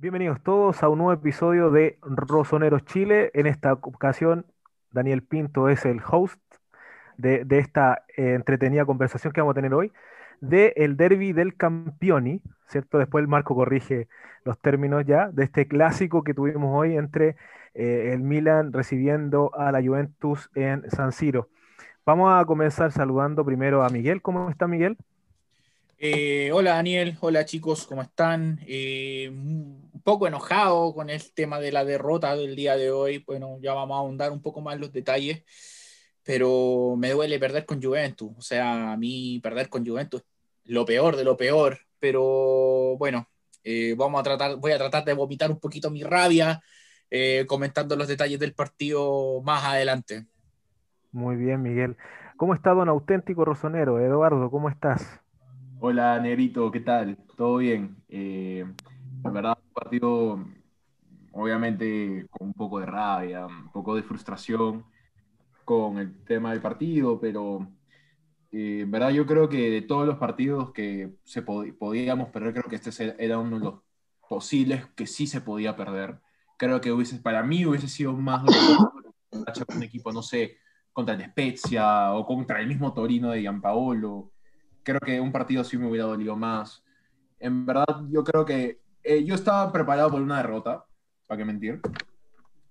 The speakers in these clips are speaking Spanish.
Bienvenidos todos a un nuevo episodio de Rosoneros Chile. En esta ocasión, Daniel Pinto es el host de, esta eh, entretenida conversación que vamos a tener hoy, de el derby del Campioni, ¿cierto? Después el Marco corrige los términos ya, de este clásico que tuvimos hoy entre eh, el Milan recibiendo a la Juventus en San Siro. Vamos a comenzar saludando primero a Miguel. ¿Cómo está Miguel? Eh, hola Daniel, hola chicos, ¿cómo están? Eh, un poco enojado con el tema de la derrota del día de hoy. Bueno, ya vamos a ahondar un poco más los detalles, pero me duele perder con Juventus. O sea, a mí perder con Juventus es lo peor de lo peor, pero bueno, eh, vamos a tratar, voy a tratar de vomitar un poquito mi rabia comentando los detalles del partido más adelante. Muy bien, Miguel. ¿Cómo está don auténtico rosonero? Eduardo, ¿cómo estás? Hola, Negrito, ¿qué tal? ¿Todo bien? Eh, en verdad, un partido, obviamente, con un poco de rabia, un poco de frustración con el tema del partido, pero eh, en verdad yo creo que de todos los partidos que se podíamos perder, creo que este era uno de los posibles que sí se podía perder. Creo que hubiese, para mí hubiese sido más un equipo, no sé, contra el Spezia o contra el mismo Torino de Gianpaolo creo que un partido sí me hubiera dolido más. En verdad, yo creo que eh, yo estaba preparado por una derrota, para qué mentir.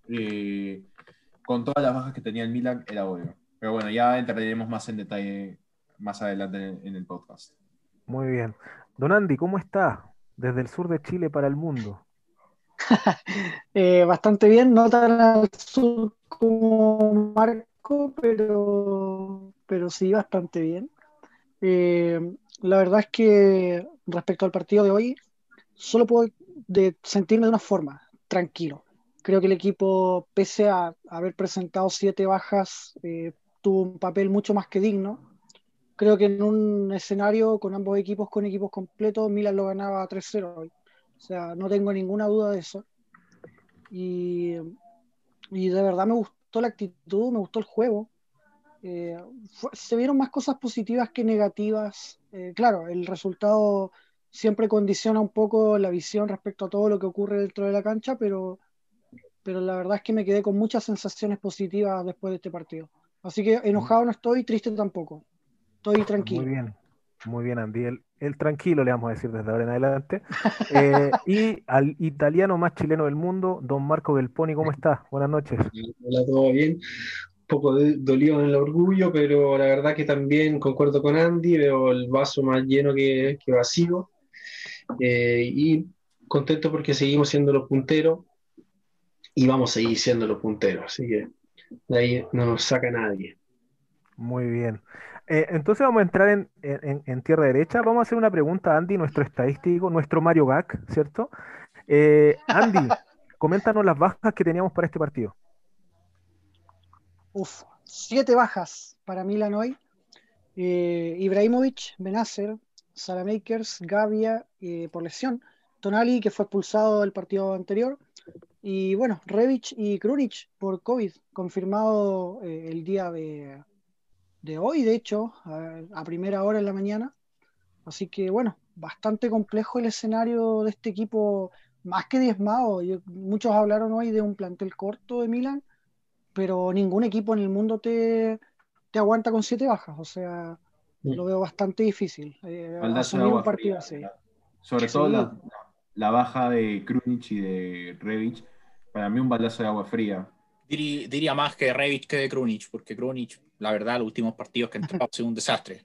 Eh, con todas las bajas que tenía el Milan, era obvio. Pero bueno, ya entraremos más en detalle más adelante en, el podcast. Muy bien. Don Andy, ¿cómo está? Desde el sur de Chile para el mundo. Eh, bastante bien, no tan al sur como Marco, pero, pero sí bastante bien. Eh, la verdad es que respecto al partido de hoy, solo puedo sentirme de una forma, tranquilo. Creo que el equipo, pese a haber presentado siete bajas, eh, tuvo un papel mucho más que digno. Creo que en un escenario con ambos equipos, con equipos completos, Milan lo ganaba 3-0 hoy. O sea, no tengo ninguna duda de eso. Y, y de verdad me gustó la actitud, me gustó el juego. Eh, se vieron más cosas positivas que negativas. Eh, claro, el resultado siempre condiciona un poco la visión respecto a todo lo que ocurre dentro de la cancha, pero, pero la verdad es que me quedé con muchas sensaciones positivas después de este partido. Así que enojado no estoy, triste tampoco. Estoy tranquilo. Muy bien, muy bien, Andy. El, tranquilo le vamos a decir desde ahora en adelante. Eh, y al italiano más chileno del mundo, don Marco Belponi, ¿cómo está? Buenas noches. Hola, ¿todo bien? Poco dolido en el orgullo, pero la verdad que también concuerdo con Andy, veo el vaso más lleno que, vacío. Eh, y contento porque seguimos siendo los punteros y vamos a seguir siendo los punteros, así que de ahí no nos saca nadie. Muy bien. Eh, entonces vamos a entrar en, tierra derecha. Vamos a hacer una pregunta a Andy, nuestro estadístico, nuestro Mario Gac, ¿cierto? Eh, Andy, coméntanos las bajas que teníamos para este partido. Uf, siete bajas para Milan hoy. Eh, Ibrahimovic, Benacer, Salamakers, Gavia eh, por lesión, Tonali que fue expulsado del partido anterior y bueno, Revich y Krunic por COVID, confirmado eh, el día de, hoy, de hecho, a, primera hora en la mañana. Así que bueno, bastante complejo el escenario de este equipo, más que diezmado. muchos hablaron hoy de un plantel corto de Milan pero ningún equipo en el mundo te, te aguanta con siete bajas. O sea, lo veo bastante difícil. Eh, un partido así. Sobre todo la, la, baja de Krunic y de Revich, para mí un balazo de agua fría. Diría, más que Revich que de Krunic, porque Krunic, la verdad, los últimos partidos que entró ha sido un desastre.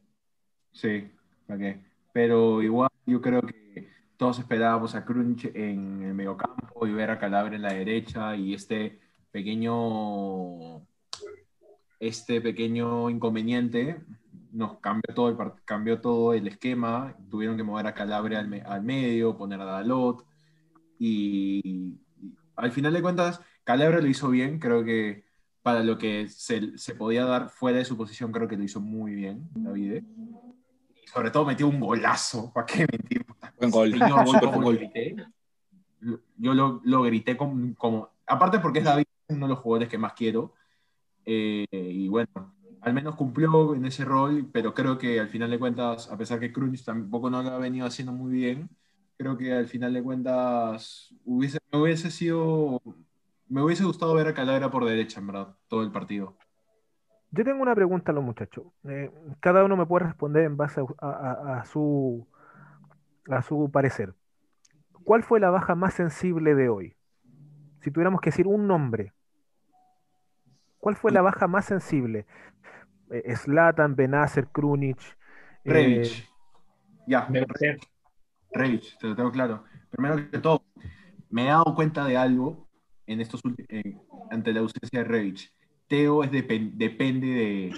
Sí, okay. pero igual yo creo que todos esperábamos a Krunic en el mediocampo y ver a Calabria en la derecha y este pequeño, este pequeño inconveniente nos cambió todo el, cambió todo el esquema, tuvieron que mover a Calabria al, medio, poner a Dalot, y, al final de cuentas, Calabria lo hizo bien, creo que para lo que se, se, podía dar fuera de su posición, creo que lo hizo muy bien, David. Y sobre todo metió un golazo, ¿para qué mentir? Buen gol. Yo, lo, lo, grité como, como, aparte porque es David, uno de los jugadores que más quiero. Eh, y bueno, al menos cumplió en ese rol, pero creo que al final de cuentas, a pesar que Cruz tampoco no lo ha venido haciendo muy bien, creo que al final de cuentas hubiese, me hubiese sido, me hubiese gustado ver a Calabria por derecha, en verdad, todo el partido. Yo tengo una pregunta a los muchachos. Eh, cada uno me puede responder en base a- a su, a su parecer. ¿Cuál fue la baja más sensible de hoy? Si tuviéramos que decir un nombre, ¿cuál fue la baja más sensible? Eh, Zlatan, Benacer, Krunic. eh, Revich. Ya. Revich, te lo tengo claro. Primero que todo, me he dado cuenta de algo en estos eh, ante la ausencia de Revich. Teo es depen- depende de.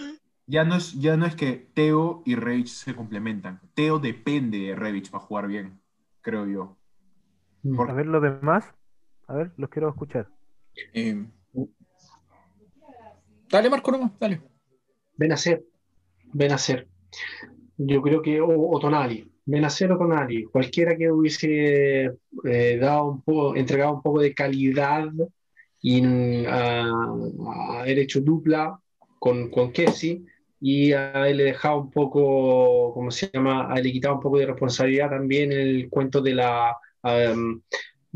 Ya no, es, ya no es que Teo y Revich se complementan. Teo depende de Revich para jugar bien, creo yo. a ver los demás. A ver, los quiero escuchar. Eh, dale, Marco, nomás, dale. Ven a ser, ven a ser. Yo creo que, o, o Tonali, ven a ser o Tonali, cualquiera que hubiese eh, dado un poco, entregado un poco de calidad y a, haber hecho dupla con, con Kessi y haberle dejado un poco, ¿cómo se llama? Haberle quitado un poco de responsabilidad también en el cuento de la um,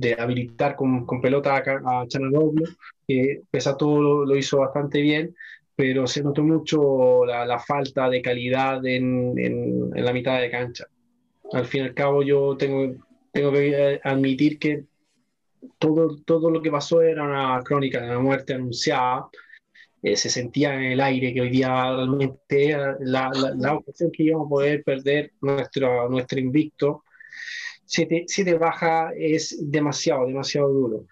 de habilitar con, con pelota a, a Chanaloglu, que pese a todo lo, lo hizo bastante bien, pero se notó mucho la, la falta de calidad en, en- en la mitad de cancha. Al fin y al cabo, yo tengo, tengo que eh, admitir que todo, todo lo que pasó era una crónica de una muerte anunciada. Eh, se sentía en el aire que hoy día realmente era la, la, la ocasión que íbamos a poder perder nuestro, nuestro invicto. Siete, siete bajas es demasiado, demasiado duro.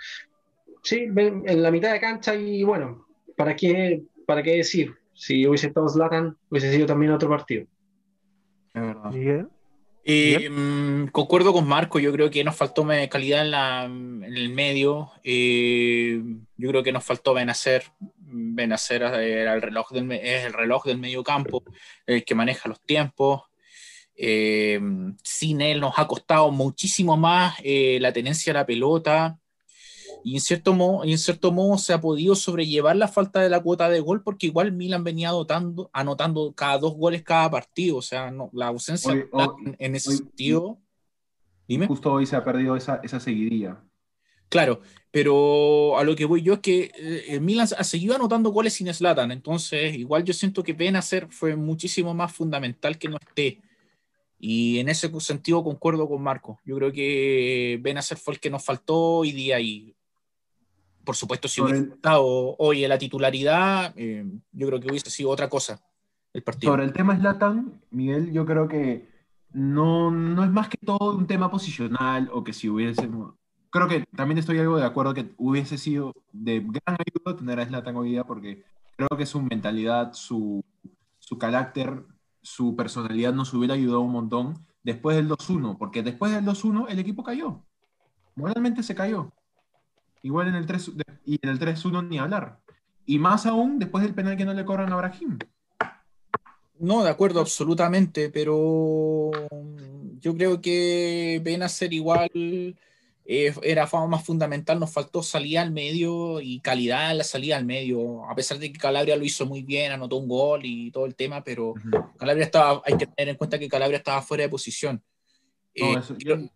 Sí, en la mitad de cancha y bueno, ¿para qué, para qué decir? Si hubiese estado Zlatan, hubiese sido también otro partido. Es verdad. Miguel. Eh, mm, concuerdo con Marco, yo creo que nos faltó calidad en, la- en el medio. eh, yo creo que nos faltó Benacer. Benacer era el reloj del, es el reloj del medio campo, el que maneja los tiempos. Eh, sin él nos ha costado muchísimo más eh, la tenencia de la pelota. Y en cierto, modo, en cierto modo se ha podido sobrellevar la falta de la cuota de gol porque igual Milan venía anotando, anotando cada dos goles cada partido. O sea, no, la ausencia Hoy- hoy- en ese hoy- sentido. Dime. Justo hoy se ha perdido esa, esa seguidilla. Claro, pero a lo que voy yo es que eh, el Milan ha seguido anotando goles sin Zlatan, entonces igual yo siento que Benacer fue muchísimo más fundamental que no esté. Y en ese sentido concuerdo con Marco. Yo creo que Benacer fue el que nos faltó hoy día y por supuesto si hubiese estado hoy en la titularidad, eh, yo creo que hubiese sido otra cosa el partido. Sobre el tema Slatan, Miguel, yo creo que no, no es más que todo un tema posicional o que si hubiésemos... Creo que también estoy algo de acuerdo que hubiese sido de gran ayuda tener a Slatan hoy día porque creo que su mentalidad, su, su carácter, su personalidad nos hubiera ayudado un montón después del 2-1, porque después del 2-1 el equipo cayó. Moralmente se cayó. Igual en el 3 y en el 3-1 ni hablar. Y más aún después del penal que no le cobran a Brahim. No, de acuerdo, absolutamente, pero yo creo que Benacer igual eh, era más fundamental, nos faltó salida al medio y calidad en la salida al medio, a pesar de que Calabria lo hizo muy bien, anotó un gol y todo el tema, pero Calabria estaba, hay que tener en cuenta que Calabria estaba fuera de posición. No, Eh, eso- creo-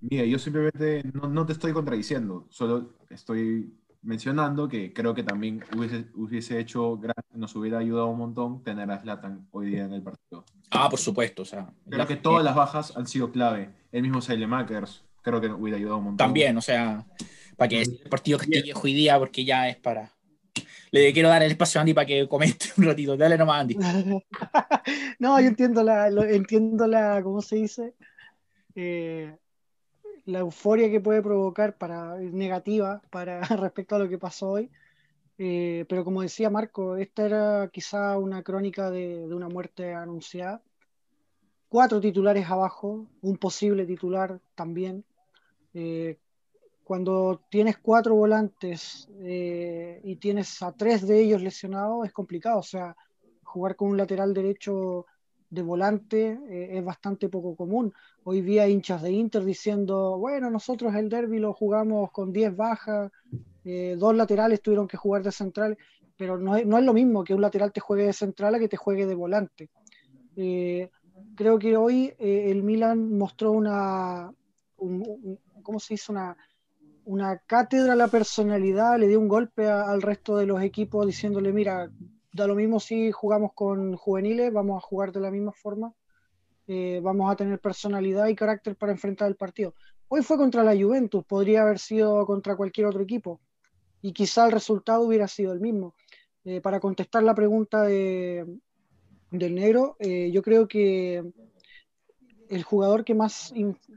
Mira, yo simplemente no, no te estoy contradiciendo, solo estoy mencionando que creo que también hubiese, hubiese hecho, gran- nos hubiera ayudado un montón tener a Zlatan hoy día en el partido. ah, por supuesto, o sea, Creo que todas las bajas han sido clave. El mismo Sailemakers creo que hubiera ayudado un montón. También, o sea, para que el partido que esté viejo hoy día, porque ya es para. Le quiero dar el espacio a Andy para que comente un ratito. Dale nomás, Andy. no, yo entiendo la, lo- entiendo la, ¿cómo se dice? Eh, la euforia que puede provocar para negativa para respecto a lo que pasó hoy. Eh, pero como decía Marco, esta era quizá una crónica de, de una muerte anunciada. Cuatro titulares abajo, un posible titular también. Eh, cuando tienes cuatro volantes eh, y tienes a tres de ellos lesionados, es complicado. O sea, jugar con un lateral derecho de volante eh, es bastante poco común. Hoy vi a hinchas de Inter diciendo, bueno, nosotros el derby lo jugamos con 10 bajas, eh, dos laterales tuvieron que jugar de central, pero no es, no es lo mismo que un lateral te juegue de central a que te juegue de volante. Creo que hoy el Milan mostró una, ¿cómo se dice? Una, una cátedra a la personalidad, le dio un golpe al resto de los equipos diciéndole, mira, da lo mismo si jugamos con juveniles, vamos a jugar de la misma forma, eh, vamos a tener personalidad y carácter para enfrentar el partido. Hoy fue contra la Juventus, podría haber sido contra cualquier otro equipo y quizá el resultado hubiera sido el mismo. Eh, para contestar la pregunta de, del negro, eh, yo creo que el jugador que más,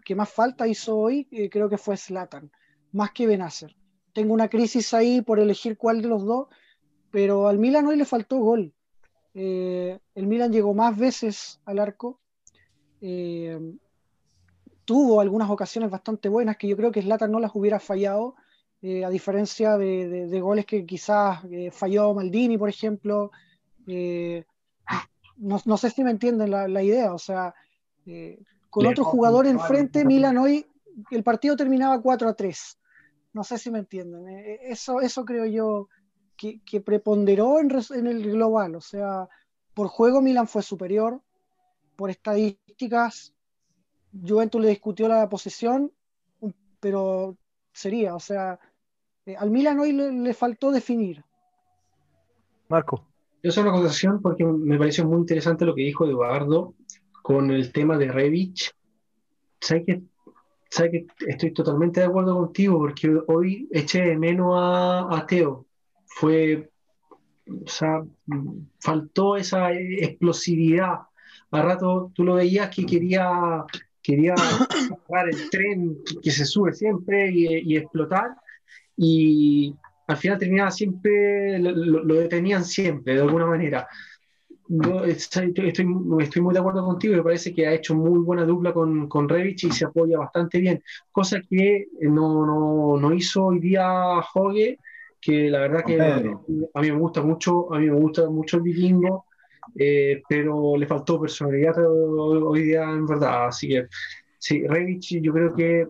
que más falta hizo hoy, creo que fue Slatan más que Benacer. Tengo una crisis ahí por elegir cuál de los dos, pero al Milan hoy le faltó gol. Eh, el Milan llegó más veces al arco. Eh, tuvo algunas ocasiones bastante buenas que yo creo que Slatan no las hubiera fallado, eh, a diferencia de, goles que quizás falló Maldini, por ejemplo. No, sé si me entienden la, la idea, o sea, con otro jugador enfrente, Milan hoy el partido terminaba 4 a 3. No sé si me entienden. Eh, eh, eso, eso creo yo que, preponderó en, el global. O sea, por juego Milan fue superior. Por estadísticas, Juventus le discutió la posición, pero sería, o sea, eh, al Milan hoy le, faltó definir. Marco. Yo soy una acotación porque me pareció muy interesante lo que dijo Eduardo con el tema de Revich. ¿Sabes que sabes que estoy totalmente de acuerdo contigo porque hoy eché de menos a, Teo. Fue, o sea, faltó esa explosividad. A rato tú lo veías que quería, quería agarrar el tren que se sube siempre y, explotar. Y al final terminaba siempre, lo, detenían siempre, de alguna manera estoy, estoy, muy de acuerdo contigo, me parece que ha hecho muy buena dupla con, con Revich y se apoya bastante bien, cosa que no, no, no hizo hoy día Hogue, que la verdad que a mí me gusta mucho, a mí me gusta mucho el vikingo, eh, pero le faltó personalidad hoy día en verdad, así que sí, Revich yo creo que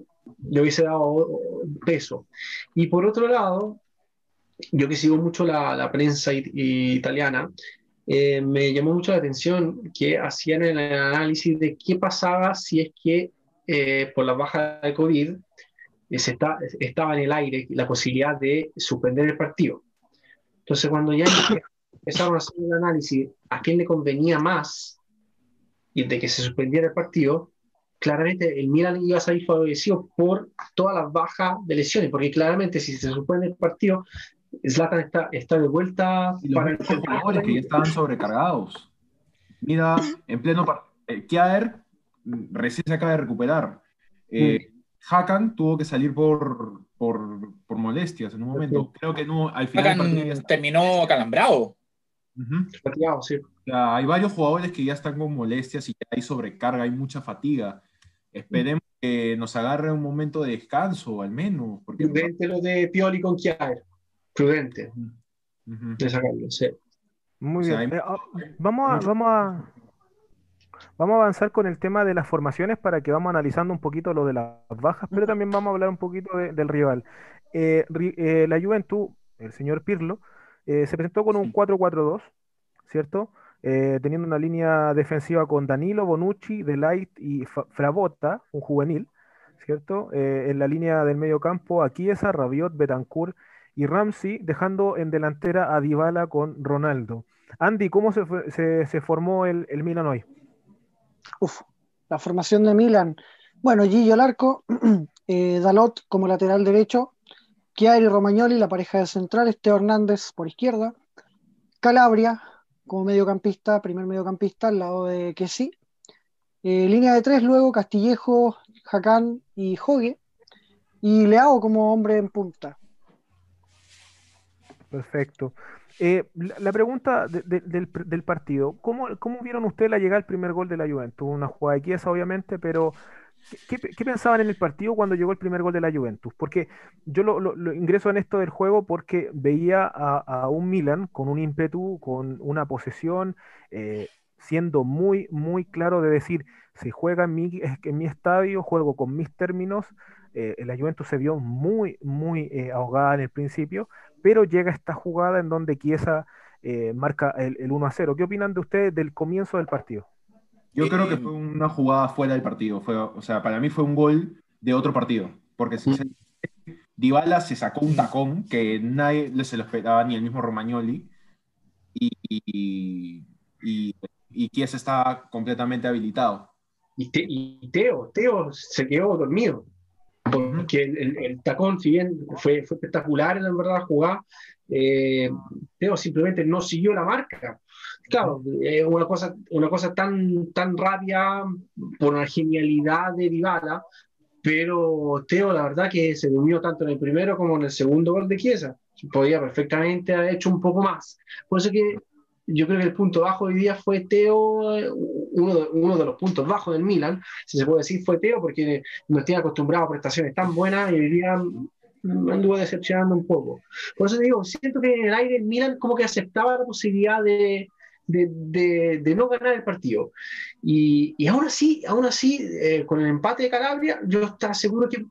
le hubiese dado peso. Y por otro lado, yo que sigo mucho la, la prensa italiana, eh, me llamó mucho la atención que hacían el análisis de qué pasaba si es que eh, por la baja de COVID eh, se está, estaba en el aire la posibilidad de suspender el partido. Entonces, cuando ya empezaron a hacer el análisis a quién le convenía más y de que se suspendiera el partido, claramente el Milan iba a salir favorecido por todas las bajas de lesiones, porque claramente si se suspende el partido, Zlatan está, está de vuelta para el jugadores que ya estaban sobrecargados. Mira, en pleno eh, Kiaer recién se acaba de recuperar. Eh, mm. Hakan tuvo que salir por, por, por, molestias en un momento. Creo que no, al final. Hakan terminó calambrado. sí. hay varios jugadores que ya están con molestias y hay sobrecarga, hay mucha fatiga. Esperemos que nos agarre un momento de descanso, al menos. Porque lo de Pioli con Kiaer prudente de sacarlo, Muy bien. Eh, ah, vamos, a, vamos, a, vamos a avanzar con el tema de las formaciones para que vamos analizando un poquito lo de las bajas, pero también vamos a hablar un poquito del rival. Eh, eh, la Juventud, el señor Pirlo, se presentó con un 4-4-2, ¿cierto? teniendo una línea defensiva con Danilo, Bonucci, Delight y Frabotta, un juvenil, ¿cierto? en la línea del medio campo, Akiesa, Rabiot, Betancourt y Ramsey dejando en delantera a Dybala con Ronaldo. Andy, ¿cómo se, formó el, Milan hoy? Uf, la formación de Milan. Bueno, Gillo al arco, eh, Dalot como lateral derecho, Chiari Romagnoli, la pareja de centrales, Teo Hernández por izquierda, Calabria como mediocampista, primer mediocampista al lado de Kessi. Eh, línea de tres, luego Castillejo, Jacán y Jogue. Y Leao como hombre en punta. Perfecto. Eh, la, pregunta del, partido, ¿cómo, ¿cómo, vieron ustedes la llegada del primer gol de la Juventus? Una jugada de obviamente, pero ¿qué, pensaban en el partido cuando llegó el primer gol de la Juventus? Porque yo lo, ingreso en esto del juego porque veía a, un Milan con un ímpetu, con una posesión, eh, siendo muy, muy claro de decir, se juega en mi, en mi estadio, juego con mis términos. Eh, la Juventus se vio muy, muy ahogada en el principio, pero llega esta jugada en donde Chiesa eh, marca el, 1 a 0. ¿Qué opinan de ustedes del comienzo del partido? Yo creo que fue una jugada fuera del partido. Fue, o sea, para mí fue un gol de otro partido. Porque si se- Dybala se sacó un tacón que nadie le- se lo esperaba, ni el mismo Romagnoli. Y, y, y, y Chiesa estaba completamente habilitado. Y, Te- y Teo, Teo se quedó dormido. Porque el, el- el tacón, si bien fue, fue espectacular en verdad jugar, eh, Teo simplemente no siguió la marca. Claro, es una cosa, una cosa tan, tan rápida por una genialidad de Dybala, pero Teo la verdad que se durmió tanto en el primero como en el segundo gol de Chiesa. Podía perfectamente haber hecho un poco más. Por eso que yo creo que el punto bajo hoy día fue Teo, uno de, uno de los puntos bajos del Milan, si se puede decir, fue Teo, porque no estoy acostumbrado a prestaciones tan buenas y hoy día anduvo decepcionando un poco. Por eso te digo, siento que en el aire el Milan como que aceptaba la posibilidad de, de, de- de no ganar el partido. Y, y aún así, aún así eh, con el empate de Calabria, yo estaba seguro que,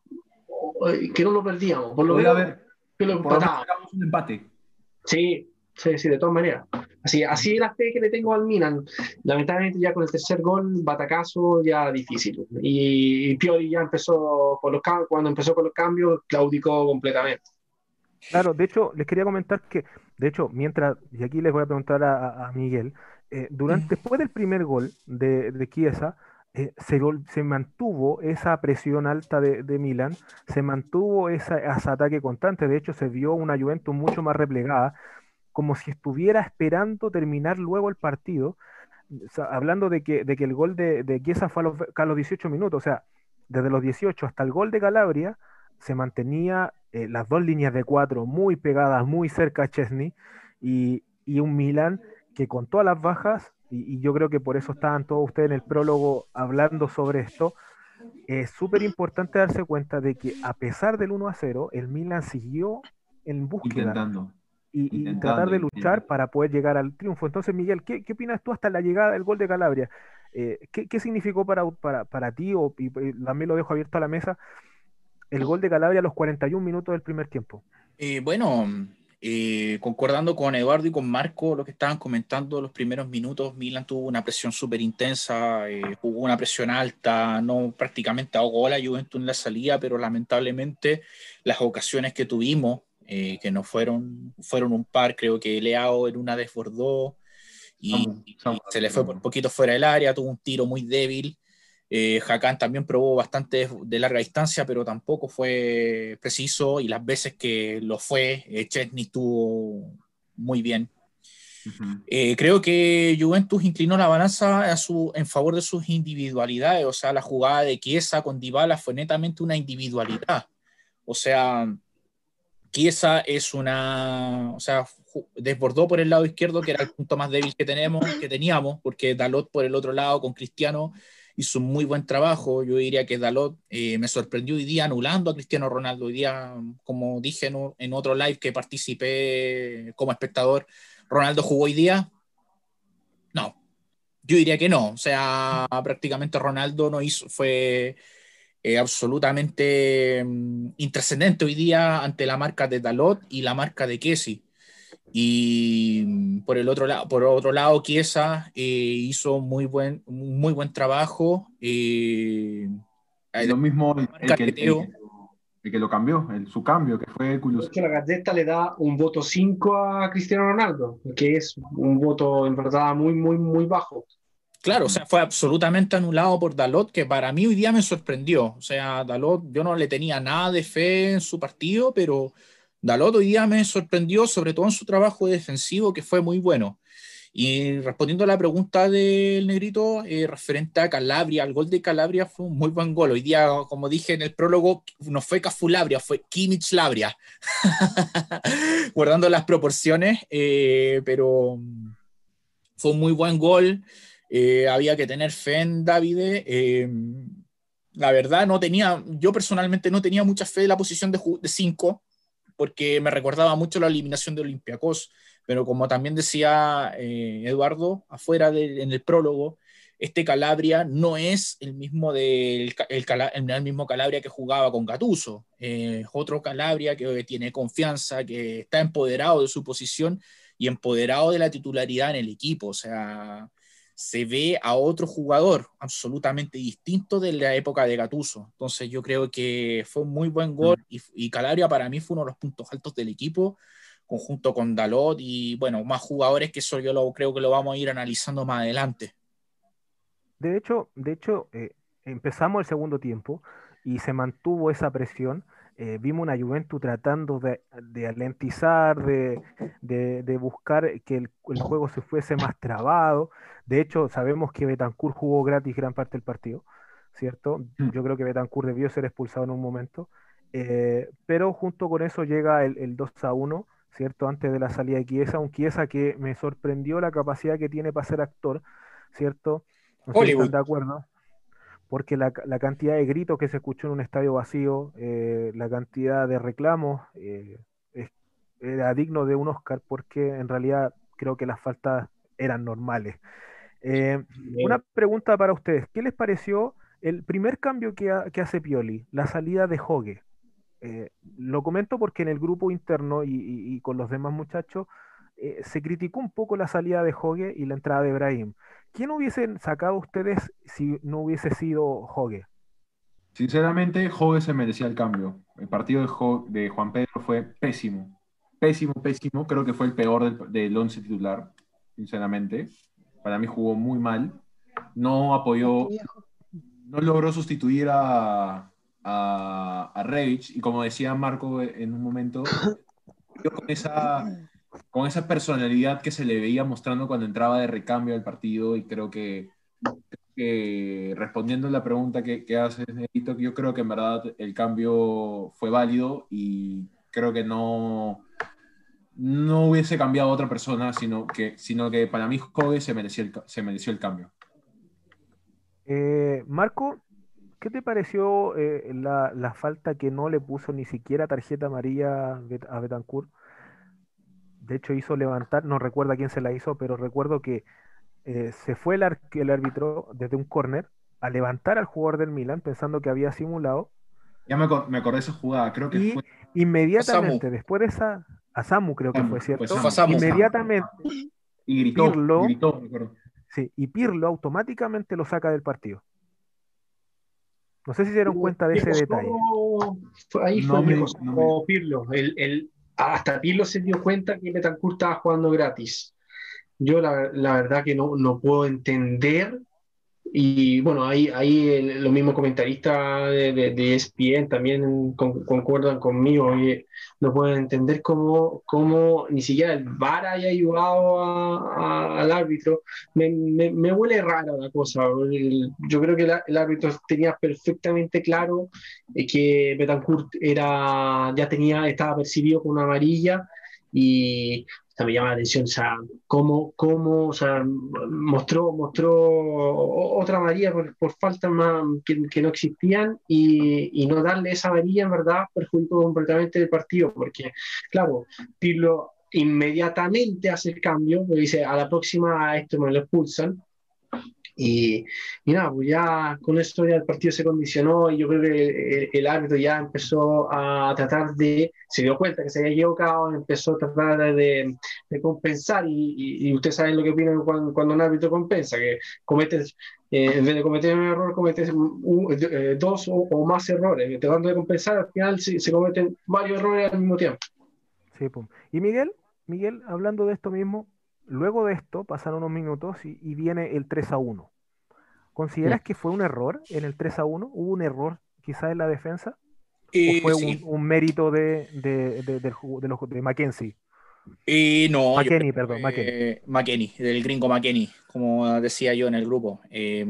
que no lo perdíamos. Por lo menos que lo empatábamos. un empate. Sí, sí, sí, de todas maneras. Así, así la fe que le tengo al Milan. Lamentablemente ya con el tercer gol, batacazo ya difícil. Y, y Pioli ya empezó, por los, cuando empezó con los cambios, claudicó completamente. Claro, de hecho, les quería comentar que, de hecho, mientras, y aquí les voy a preguntar a, a- Miguel, eh, durante, después del primer gol de, de Chiesa, eh, se, se mantuvo esa presión alta de, de Milan, se mantuvo esa, ese ataque constante, de hecho se vio una Juventus mucho más replegada, como si estuviera esperando terminar luego el partido, hablando de que, de que el gol de, de fue a los, los 18 minutos, o sea, desde los 18 hasta el gol de Calabria, se mantenía eh, las dos líneas de cuatro muy pegadas, muy cerca a Chesney, y, y un Milan que con todas las bajas, y, y yo creo que por eso estaban todos ustedes en el prólogo hablando sobre esto, es súper importante darse cuenta de que a pesar del 1 a 0, el Milan siguió en búsqueda Intentando. Y, tratar de luchar para poder llegar al triunfo. Entonces, Miguel, ¿qué, qué opinas tú hasta la llegada del gol de Calabria? Eh, ¿qué, qué significó para, para, para ti? O, y, y también lo dejo abierto a la mesa. El gol de Calabria a los 41 minutos del primer tiempo. Eh, bueno, eh, concordando con Eduardo y con Marco, lo que estaban comentando los primeros minutos, Milan tuvo una presión súper intensa, eh, jugó una presión alta, no prácticamente ahogó a la Juventus en la salida, pero lamentablemente las ocasiones que tuvimos, eh, que no fueron, fueron un par, creo que Leao en una desbordó y, Samu, y Samu, se le fue por poquito fuera del área, tuvo un tiro muy débil. Eh, Hakan también probó bastante de, larga distancia, pero tampoco fue preciso y las veces que lo fue, eh, Chesney estuvo muy bien. Ujú. Eh, creo que Juventus inclinó la balanza a su, en favor de sus individualidades, o sea, la jugada de Chiesa con Dybala fue netamente una individualidad. O sea, Chiesa es una, o sea, desbordó por el lado izquierdo, que era el punto más débil que tenemos, que teníamos, porque Dalot por el otro lado con Cristiano hizo un muy buen trabajo. Yo diría que Dalot eh, me sorprendió hoy día anulando a Cristiano Ronaldo. Hoy día, como dije en, en otro live que participé como espectador, Ronaldo jugó hoy día. No, yo diría que no. O sea, prácticamente Ronaldo no hizo, fue eh, absolutamente mm, intrascendente hoy día ante la marca de Dalot y la marca de Kessi. Y mm, por el otro lado, por otro lado, Chiesa eh, hizo muy buen, muy buen trabajo. eh, Y lo mismo el, el que, el, Carreteo. que lo- el que lo cambió, el, su cambio, que fue hecho, la Gaceta le da un voto 5 a Cristiano Ronaldo, que es un voto en verdad muy, muy, muy bajo. Claro, o sea, fue absolutamente anulado por Dalot, que para mí hoy día me sorprendió. O sea, Dalot, yo no le tenía nada de fe en su partido, pero Dalot hoy día me sorprendió, sobre todo en su trabajo defensivo, que fue muy bueno. Y respondiendo a la pregunta del negrito, eh, referente a Calabria, el gol de Calabria fue un muy buen gol. Hoy día, como dije en el prólogo, no fue Cafulabria, fue Kimmich Labria. Guardando las proporciones, eh, pero mm, fue un muy buen gol. Eh, había que tener fe en Davide. eh, la verdad, no tenía, yo personalmente no tenía mucha fe en la posición de 5, porque me recordaba mucho la eliminación de Olympiacos, pero como también decía eh, Eduardo afuera de, en el prólogo, este Calabria no es el mismo, del, el, mismo Calabria que jugaba con Gatuso, eh, es otro Calabria que tiene confianza, que está empoderado de su posición y empoderado de la titularidad en el equipo, o sea, se ve a otro jugador absolutamente distinto de la época de Gatuso. Entonces yo creo que fue un muy buen gol y, y Calabria para mí fue uno de los puntos altos del equipo, conjunto con Dalot y bueno, más jugadores que eso yo lo, creo que lo vamos a ir analizando más adelante. De hecho, de hecho eh, empezamos el segundo tiempo y se mantuvo esa presión. Eh, vimos una Juventus tratando de, de alentizar, de, de, de, buscar que el, el, juego se fuese más trabado. De hecho, sabemos que Betancourt jugó gratis gran parte del partido, ¿cierto? Yo creo que Betancourt debió ser expulsado en un momento. Eh, pero junto con eso llega el, el 2 a 1, ¿cierto? Antes de la salida de Chiesa, un Chiesa que me sorprendió la capacidad que tiene para ser actor, ¿cierto? No sé si están de acuerdo porque la, la, cantidad de gritos que se escuchó en un estadio vacío, eh, la cantidad de reclamos, eh, es, era digno de un Oscar porque en realidad creo que las faltas eran normales. Eh, una pregunta para ustedes, ¿qué les pareció el primer cambio que, ha, que hace Pioli, la salida de Hogue? lo comento porque en el grupo interno y, y, y con los demás muchachos se criticó un poco la salida de Hogue y la entrada de Brahim. ¿Quién hubiesen sacado ustedes si no hubiese sido Hogue? Sinceramente, Hogue se merecía el cambio. El partido de, de, Juan Pedro fue pésimo. Pésimo, pésimo. Creo que fue el peor del, del once titular, sinceramente. Para mí jugó muy mal. No apoyó, no logró sustituir a, a, a Revich. Y como decía Marco en un momento, con esa con esa personalidad que se le veía mostrando cuando entraba de recambio al partido y creo que, respondiendo a la pregunta que, que haces, Nerito, yo creo que en verdad el cambio fue válido y creo que no, no hubiese cambiado a otra persona, sino que, sino que para mí Kobe se mereció el, se mereció el cambio. Eh, Marco, ¿qué te pareció eh, la, la, falta que no le puso ni siquiera tarjeta amarilla a Betancourt? De hecho hizo levantar, no recuerdo a quién se la hizo, pero recuerdo que eh, se fue el, el, árbitro desde un córner a levantar al jugador del Milan pensando que había simulado. Ya me, me acordé de esa jugada, creo que y fue... Inmediatamente, después de esa, a Samu creo que Samu, fue, ¿cierto? pues Samu, inmediatamente. Y gritó, Pirlo, y gritó, me acuerdo. Sí, y Pirlo automáticamente lo saca del partido. No sé si se dieron cuenta de ese detalle. Ahí fue no me, no me... Pirlo, el, el, hasta Pirlo se dio cuenta que Betancourt estaba jugando gratis. Yo la, la verdad que no, no, puedo entender, y bueno, ahí, ahí los mismos comentaristas de, de, de ESPN también con, concuerdan conmigo, y no puedo entender cómo, cómo ni siquiera el VAR haya ayudado a, a, al árbitro. Me, me, me, huele rara la cosa. Yo creo que el, el árbitro tenía perfectamente claro que Betancourt era, ya tenía, estaba percibido con una amarilla y me llama la atención, o sea, cómo, cómo o sea, mostró, mostró otra María por, por faltas más que, que, no existían y, y, no darle esa María en verdad perjudicó completamente el partido, porque, claro, Pirlo inmediatamente hace el cambio, dice a la próxima esto me lo expulsan, y, y, nada, pues ya con esto ya el partido se condicionó y yo creo que el, el, árbitro ya empezó a tratar de, se dio cuenta que se había equivocado, empezó a tratar de, de compensar y, y, y, ustedes saben lo que opinan cuando, cuando un árbitro compensa, que cometes, eh, en vez de cometer un error, cometes un, eh, dos o, o, más errores, tratando de compensar, al final se, se, cometen varios errores al mismo tiempo. Sí, pum. Y Miguel, Miguel, hablando de esto mismo, Luego de esto pasan unos minutos y, y viene el 3 a 1. ¿Consideras sí. que fue un error en el 3 a 1? ¿Hubo un error quizá en la defensa? Eh, ¿O fue sí. un, un, mérito de, de, de, de, de, los, de Mackenzie? Eh, no, McKenny, perdón. Eh, McKenny, del gringo McKenny, como decía yo en el grupo. Eh,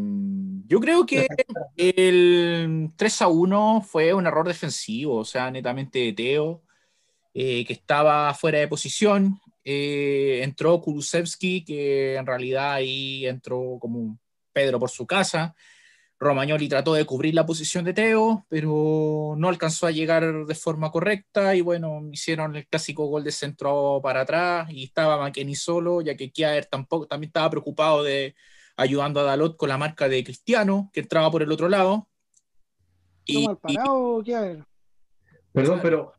yo creo que el 3 a 1 fue un error defensivo, o sea, netamente de Teo, eh, que estaba fuera de posición, eh, entró Kulusevski, que en realidad ahí entró como un Pedro por su casa. Romagnoli trató de cubrir la posición de Teo, pero no alcanzó a llegar de forma correcta y bueno, hicieron el clásico gol de centro para atrás y estaba McKenny solo, ya que Kiaer tampoco, también estaba preocupado de ayudando a Dalot con la marca de Cristiano, que entraba por el otro lado. Y, mal parado, y, Perdón, pero...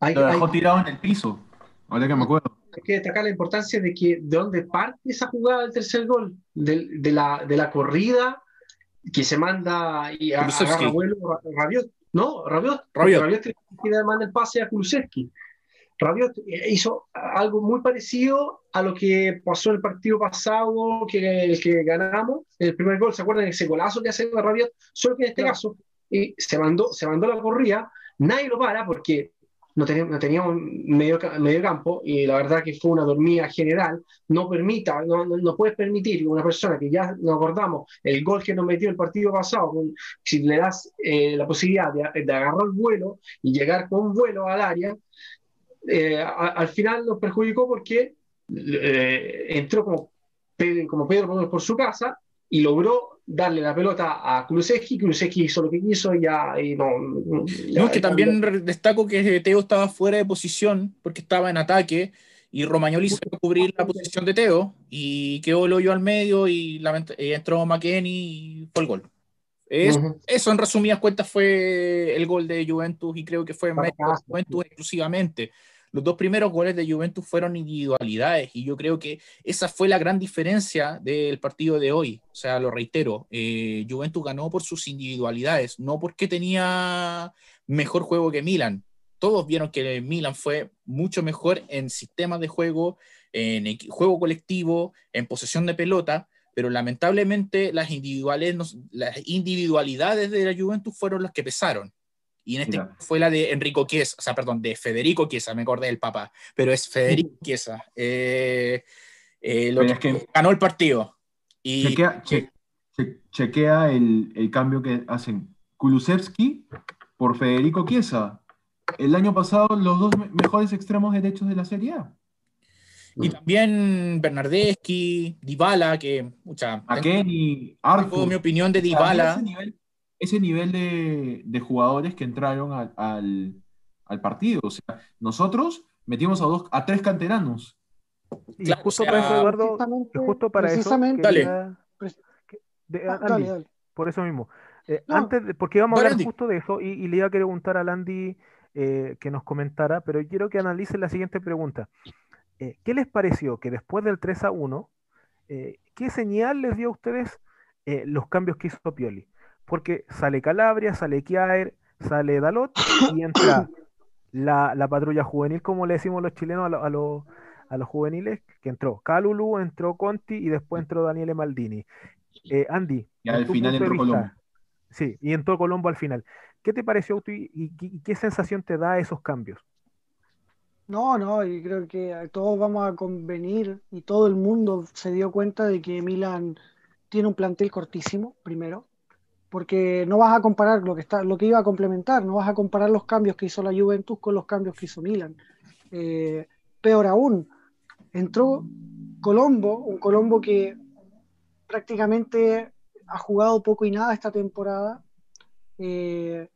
Hay, lo dejó hay... tirado en el piso, ahora que me acuerdo. Hay que destacar la importancia de que de dónde parte esa jugada del tercer gol, de, de la, de la corrida que se manda y a- Kulusevski. agarra vuelo Ra- Rabiot. No, Rabiot. Rabiot. Rabiot que le manda el pase a Kulusevski. Rabiot eh, hizo algo muy parecido a lo que pasó en el partido pasado, que el que ganamos, el primer gol, ¿se acuerdan? Ese golazo que hace Rabiot, solo que en este Claro. caso eh, se, mandó, se mandó la corrida, nadie lo para porque no teníamos, no teníamos medio, ca- medio campo y la verdad que fue una dormida general. No permita, no, no, no puedes permitir una persona que ya nos acordamos el gol que nos metió el partido pasado, con- si le das eh, la posibilidad de, de agarrar el vuelo y llegar con vuelo al área, eh, al final nos perjudicó porque eh, entró como, como Pedro por su casa y logró darle la pelota a Kulusevski, Kulusevski hizo lo que quiso y ya y no, No, ya- es que también destaco que Teo estaba fuera de posición porque estaba en ataque y Romagnoli se fue a cubrir la posición de Teo y quedó el hoyo al medio y lament- eh, entró McKenny y fue el gol. Es-. Eso en resumidas cuentas fue el gol de Juventus y creo que fue en. Juventus exclusivamente. Los dos primeros goles de Juventus fueron individualidades y yo creo que esa fue la gran diferencia del partido de hoy. O sea, lo reitero, eh, Juventus ganó por sus individualidades, no porque tenía mejor juego que Milan. Todos vieron que Milan fue mucho mejor en sistemas de juego, en juego colectivo, en posesión de pelota, pero lamentablemente las, individuales, las individualidades de la Juventus fueron las que pesaron. Y en este caso fue la de Enrico Chiesa, o sea, perdón, de Federico Chiesa, me acordé del papá, pero es Federico Chiesa. eh, eh, lo que, es que- ganó el partido. Y Chequea, che- che- chequea el, el cambio que hacen Kulusevski por Federico Chiesa. El año pasado, los dos me- mejores extremos derechos de la Serie A. Y también Bernardeschi, Dybala, que, mucha, tengo Arthur. mi opinión de Dybala. Ese nivel, ese nivel de, de jugadores que entraron al, al- al partido. O sea, nosotros metimos a, dos, a tres canteranos. Y Claro, justo o sea, para eso, Eduardo, justo para eso, quería- de- Ah, Andy, dale, dale. por eso mismo. Eh, No. antes de- porque íbamos a hablar Andy. justo de eso y, y le iba a preguntar a Andy eh, que nos comentara, pero quiero que analice la siguiente pregunta. Eh, ¿qué les pareció que después del 3 a 1, eh, qué señal les dio a ustedes eh, los cambios que hizo Pioli? Porque sale Calabria, sale Kiaer, sale Dalot y entra la, la patrulla juvenil, como le decimos los chilenos a, lo- a los, a los juveniles, que entró Calulu, entró Conti y después entró Daniele Maldini. Eh, Andy, Y al final entró vista, Colombo. Sí, y entró Colombo al final. ¿Qué te pareció y, y- y qué sensación te da esos cambios? No, no, y creo que todos vamos a convenir y todo el mundo se dio cuenta de que Milan tiene un plantel cortísimo, primero, porque no vas a comparar lo que está, lo que iba a complementar, no vas a comparar los cambios que hizo la Juventus con los cambios que hizo Milan. Eh, peor aún, entró Colombo, un Colombo que prácticamente ha jugado poco y nada esta temporada. Eh,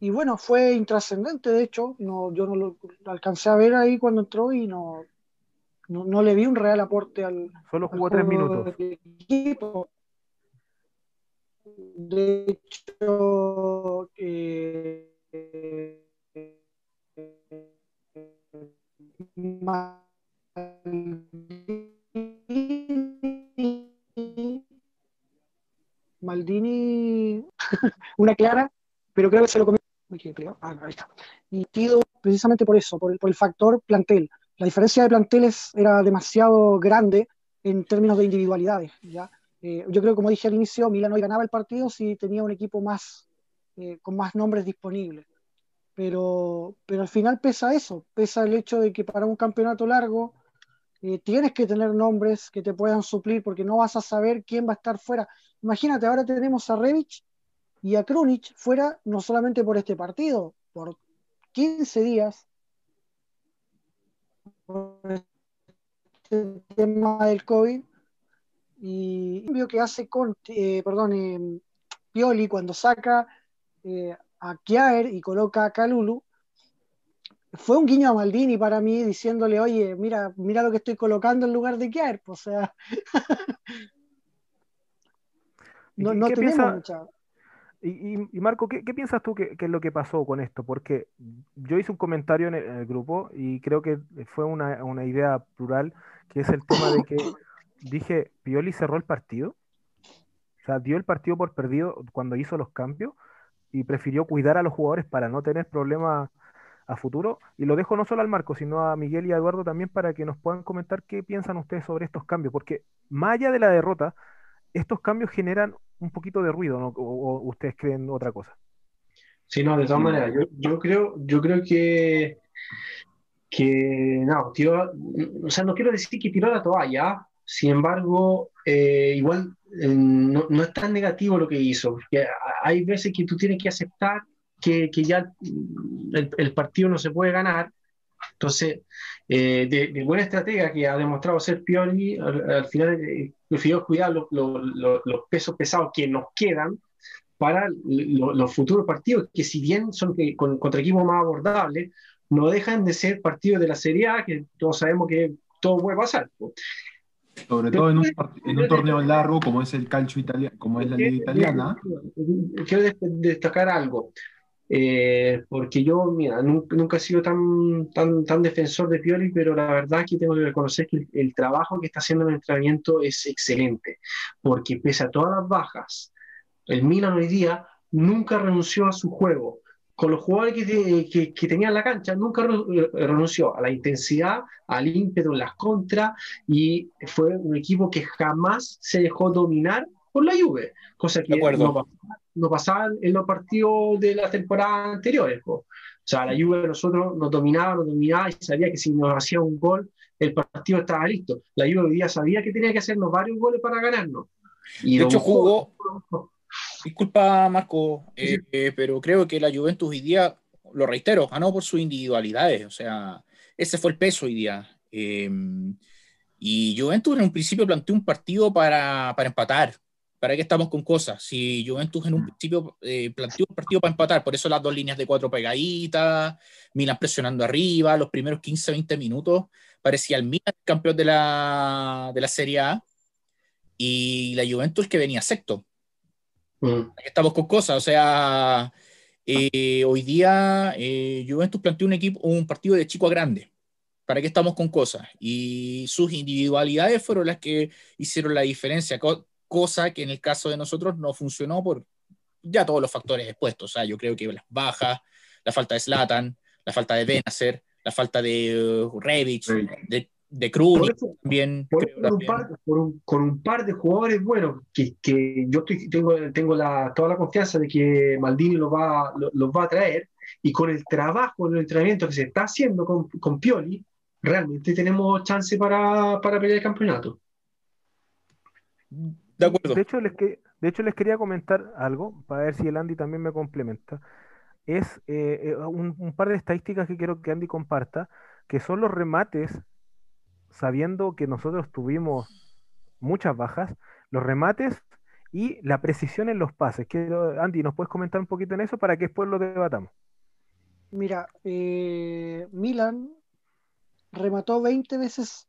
y bueno, fue intrascendente, de hecho, no, yo no lo, lo alcancé a ver ahí cuando entró y no, no, no le vi un real aporte al, Solo al jugó tres minutos. del equipo. De hecho, eh, Maldini, una clara, pero creo que se lo comió. Ah, ahí está. Y Tido, precisamente por eso, por el, por el factor plantel. La diferencia de planteles era demasiado grande en términos de individualidades. ¿ya? Eh, yo creo, como dije al inicio, Milan hoy ganaba el partido si tenía un equipo más, eh, con más nombres disponibles. Pero, pero al final pesa eso, pesa el hecho de que para un campeonato largo eh, tienes que tener nombres que te puedan suplir porque no vas a saber quién va a estar fuera. Imagínate, ahora tenemos a Rebic y a Krunic fuera no solamente por este partido, por 15 días, por este tema del COVID. Y el cambio que hace con, eh, perdón, eh, Pioli cuando saca eh, a Kjaer y coloca a Calulu, fue un guiño a Maldini para mí diciéndole, oye, mira, mira lo que estoy colocando en lugar de Kjaer. O sea, ¿Y no, tenemos piensa- mucha. Y, Marco, ¿qué, piensas tú que, es lo que pasó con esto? Porque yo hice un comentario en el, grupo y creo que fue una, una, idea plural, que es el tema de que dije, Pioli cerró el partido, o sea, dio el partido por perdido cuando hizo los cambios y prefirió cuidar a los jugadores para no tener problemas a futuro. Y lo dejo no solo al Marco, sino a Miguel y a Eduardo también para que nos puedan comentar qué piensan ustedes sobre estos cambios, porque más allá de la derrota, estos cambios generan un poquito de ruido, ¿no? o, ustedes creen otra cosa. Sí, no, de todas maneras, yo, creo, yo creo que, que no, tío, o sea, no quiero decir que tiró la toalla, sin embargo, eh, igual eh, no, no, es tan negativo lo que hizo, porque hay veces que tú tienes que aceptar que, que ya el, el, partido no se puede ganar. Entonces, eh, de, buena estratega que ha demostrado ser Pioli, al, final eh, prefirió cuidar los pesos pesados que nos quedan para los futuros partidos, que si bien son contra equipos más abordables, no dejan de ser partidos de la Serie A, que todos sabemos que todo puede pasar. Sobre todo en un, en un, torneo largo como es el calcio italiano, como es la liga italiana. Quiero destacar algo. Eh, porque yo, mira, nunca, he sido tan, tan, tan defensor de Pioli, pero la verdad que tengo que reconocer que el, trabajo que está haciendo en el entrenamiento es excelente, porque pese a todas las bajas, el Milan hoy día nunca renunció a su juego. Con los jugadores que, que, que tenía en la cancha, nunca eh, renunció a la intensidad, al ímpetu en las contras, y fue un equipo que jamás se dejó dominar por la Juve, cosa que no no pasaba en los partidos de las temporadas anteriores. O sea, la Juve nosotros nos dominaba, nos dominaba y sabía que si nos hacía un gol, el partido estaba listo. La Juve hoy día sabía que tenía que hacernos varios goles para ganarnos. Y de hecho jugó, disculpa Marco, eh, eh, pero creo que la Juventus hoy día, lo reitero, ganó por sus individualidades. O sea, ese fue el peso hoy día. Eh, y Juventus en un principio planteó un partido para, para empatar, ¿Para qué estamos con cosas? Si Juventus en un mm. principio eh, planteó un partido para empatar, por eso las dos líneas de cuatro pegaditas, Milan presionando arriba, los primeros 15, 20 minutos, parecía el Milan campeón de la, de la Serie A y la Juventus que venía sexto. Mm. Estamos con cosas, o sea, eh, hoy día eh, Juventus planteó un, equipo, un partido de chico a grande. ¿Para qué estamos con cosas? Y sus individualidades fueron las que hicieron la diferencia cosa que en el caso de nosotros no funcionó por ya todos los factores expuestos. O sea, yo creo que las bajas, la falta de Slatan, la falta de Benacer, la falta de uh, de, de Cruz también. con un par de jugadores buenos, que, que yo tengo, tengo la, toda la confianza de que Maldini los va, los va a traer, y con el trabajo, el entrenamiento que se está haciendo con, con Pioli, realmente tenemos chance para, para pelear el campeonato. De hecho, les de hecho, les quería comentar algo, para ver si el Andy también me complementa. Es eh, eh, un, par de estadísticas que quiero que Andy comparta, que son los remates, sabiendo que nosotros tuvimos muchas bajas, los remates y la precisión en los pases. Quiero, Andy, ¿nos puedes comentar un poquito en eso para que después lo debatamos? Mira, eh, Milan remató 20 veces